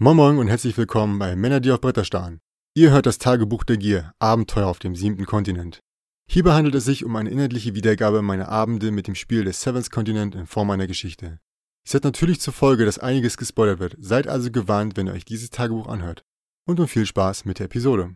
Moin Moin und herzlich willkommen bei Männer, die auf Bretter starren. Ihr hört das Tagebuch der Gier, Abenteuer auf dem siebten Kontinent. Hierbei handelt es sich um eine inhaltliche Wiedergabe meiner Abende mit dem Spiel des Seventh Continent in Form einer Geschichte. Es hat natürlich zur Folge, dass einiges gespoilert wird, seid also gewarnt, wenn ihr euch dieses Tagebuch anhört. Und nun viel Spaß mit der Episode.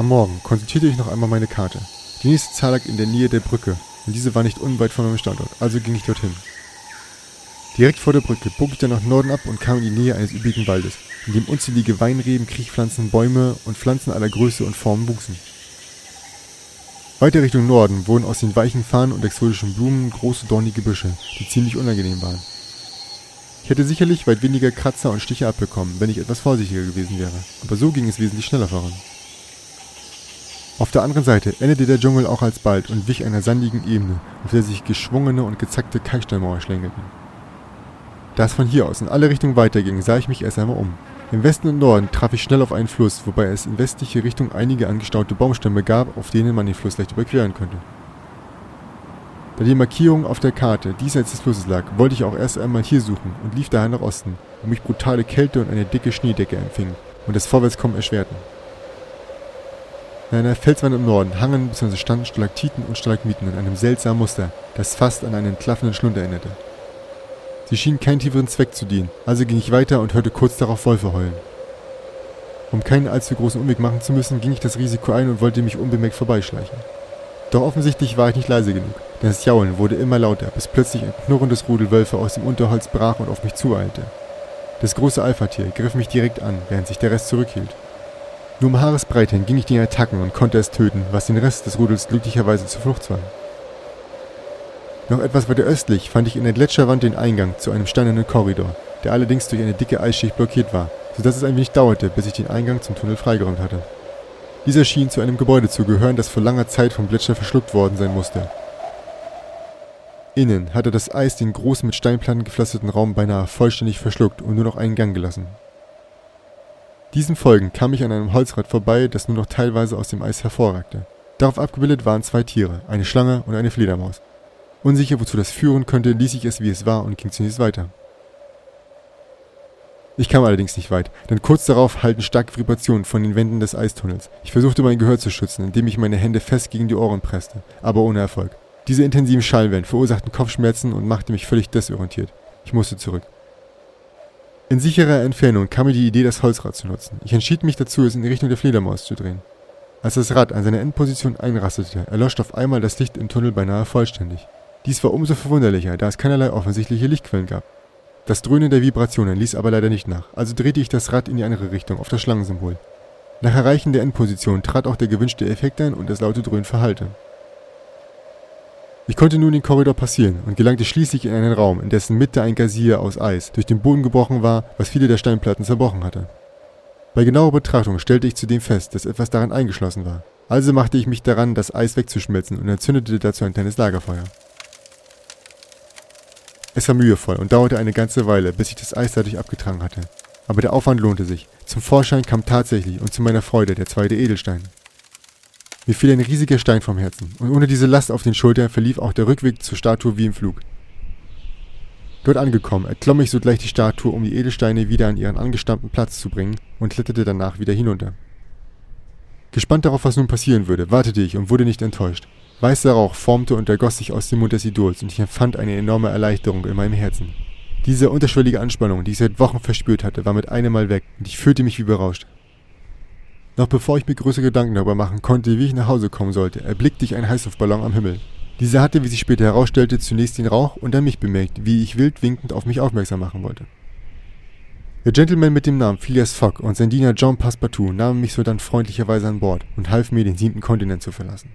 Am Morgen konsultierte ich noch einmal meine Karte. Die nächste Zahl lag in der Nähe der Brücke und diese war nicht unweit von meinem Standort, also ging ich dorthin. Direkt vor der Brücke bog ich dann nach Norden ab und kam in die Nähe eines üppigen Waldes, in dem unzählige Weinreben, Kriechpflanzen, Bäume und Pflanzen aller Größe und Formen wuchsen. Weiter Richtung Norden wurden aus den weichen Farnen und exotischen Blumen große dornige Büsche, die ziemlich unangenehm waren. Ich hätte sicherlich weit weniger Kratzer und Stiche abbekommen, wenn ich etwas vorsichtiger gewesen wäre, aber so ging es wesentlich schneller voran. Auf der anderen Seite endete der Dschungel auch alsbald und wich einer sandigen Ebene, auf der sich geschwungene und gezackte Kalksteinmauer schlängelten. Da es von hier aus in alle Richtungen weiterging, sah ich mich erst einmal um. Im Westen und Norden traf ich schnell auf einen Fluss, wobei es in westliche Richtung einige angestaute Baumstämme gab, auf denen man den Fluss leicht überqueren könnte. Da die Markierung auf der Karte diesseits des Flusses lag, wollte ich auch erst einmal hier suchen und lief daher nach Osten, wo mich brutale Kälte und eine dicke Schneedecke empfingen und das Vorwärtskommen erschwerten. In einer Felswand im Norden hangen bzw. standen Stalaktiten und Stalagmiten in einem seltsamen Muster, das fast an einen klaffenden Schlund erinnerte. Sie schienen keinen tieferen Zweck zu dienen, also ging ich weiter und hörte kurz darauf Wölfe heulen. Um keinen allzu großen Umweg machen zu müssen, ging ich das Risiko ein und wollte mich unbemerkt vorbeischleichen. Doch offensichtlich war ich nicht leise genug, denn das Jaulen wurde immer lauter, bis plötzlich ein knurrendes Rudel Wölfe aus dem Unterholz brach und auf mich zueilte. Das große Alpha-Tier griff mich direkt an, während sich der Rest zurückhielt. Nur um Haaresbreite ging ich den Attacken und konnte es töten, was den Rest des Rudels glücklicherweise zur Flucht zwang. Noch etwas weiter östlich fand ich in der Gletscherwand den Eingang zu einem steinernen Korridor, der allerdings durch eine dicke Eisschicht blockiert war, sodass es ein wenig dauerte, bis ich den Eingang zum Tunnel freigeräumt hatte. Dieser schien zu einem Gebäude zu gehören, das vor langer Zeit vom Gletscher verschluckt worden sein musste. Innen hatte das Eis den großen mit Steinplatten gepflasterten Raum beinahe vollständig verschluckt und nur noch einen Gang gelassen. Diesen folgend kam ich an einem Holzrad vorbei, das nur noch teilweise aus dem Eis hervorragte. Darauf abgebildet waren zwei Tiere, eine Schlange und eine Fledermaus. Unsicher, wozu das führen könnte, ließ ich es wie es war und ging zunächst weiter. Ich kam allerdings nicht weit, denn kurz darauf hallten starke Vibrationen von den Wänden des Eistunnels. Ich versuchte mein Gehör zu schützen, indem ich meine Hände fest gegen die Ohren presste, aber ohne Erfolg. Diese intensiven Schallwellen verursachten Kopfschmerzen und machten mich völlig desorientiert. Ich musste zurück. In sicherer Entfernung kam mir die Idee, das Holzrad zu nutzen. Ich entschied mich dazu, es in die Richtung der Fledermaus zu drehen. Als das Rad an seiner Endposition einrastete, erlöschte auf einmal das Licht im Tunnel beinahe vollständig. Dies war umso verwunderlicher, da es keinerlei offensichtliche Lichtquellen gab. Das Dröhnen der Vibrationen ließ aber leider nicht nach, also drehte ich das Rad in die andere Richtung, auf das Schlangensymbol. Nach Erreichen der Endposition trat auch der gewünschte Effekt ein und das laute Dröhnen verhallte. Ich konnte nun den Korridor passieren und gelangte schließlich in einen Raum, in dessen Mitte ein Gazier aus Eis durch den Boden gebrochen war, was viele der Steinplatten zerbrochen hatte. Bei genauer Betrachtung stellte ich zudem fest, dass etwas daran eingeschlossen war. Also machte ich mich daran, das Eis wegzuschmelzen und entzündete dazu ein kleines Lagerfeuer. Es war mühevoll und dauerte eine ganze Weile, bis ich das Eis dadurch abgetragen hatte. Aber der Aufwand lohnte sich. Zum Vorschein kam tatsächlich und zu meiner Freude der zweite Edelstein. Mir fiel ein riesiger Stein vom Herzen, und ohne diese Last auf den Schultern verlief auch der Rückweg zur Statue wie im Flug. Dort angekommen, erklomm ich sogleich die Statue, um die Edelsteine wieder an ihren angestammten Platz zu bringen, und kletterte danach wieder hinunter. Gespannt darauf, was nun passieren würde, wartete ich und wurde nicht enttäuscht. Weißer Rauch formte und ergoss sich aus dem Mund des Idols, und ich empfand eine enorme Erleichterung in meinem Herzen. Diese unterschwellige Anspannung, die ich seit Wochen verspürt hatte, war mit einem Mal weg, und ich fühlte mich wie berauscht. Noch bevor ich mir größere Gedanken darüber machen konnte, wie ich nach Hause kommen sollte, erblickte ich einen Heißluftballon am Himmel. Dieser hatte, wie sich später herausstellte, zunächst den Rauch und dann mich bemerkt, wie ich wild winkend auf mich aufmerksam machen wollte. Der Gentleman mit dem Namen Phileas Fogg und sein Diener John Passepartout nahmen mich sodann freundlicherweise an Bord und halfen mir, den siebten Kontinent zu verlassen.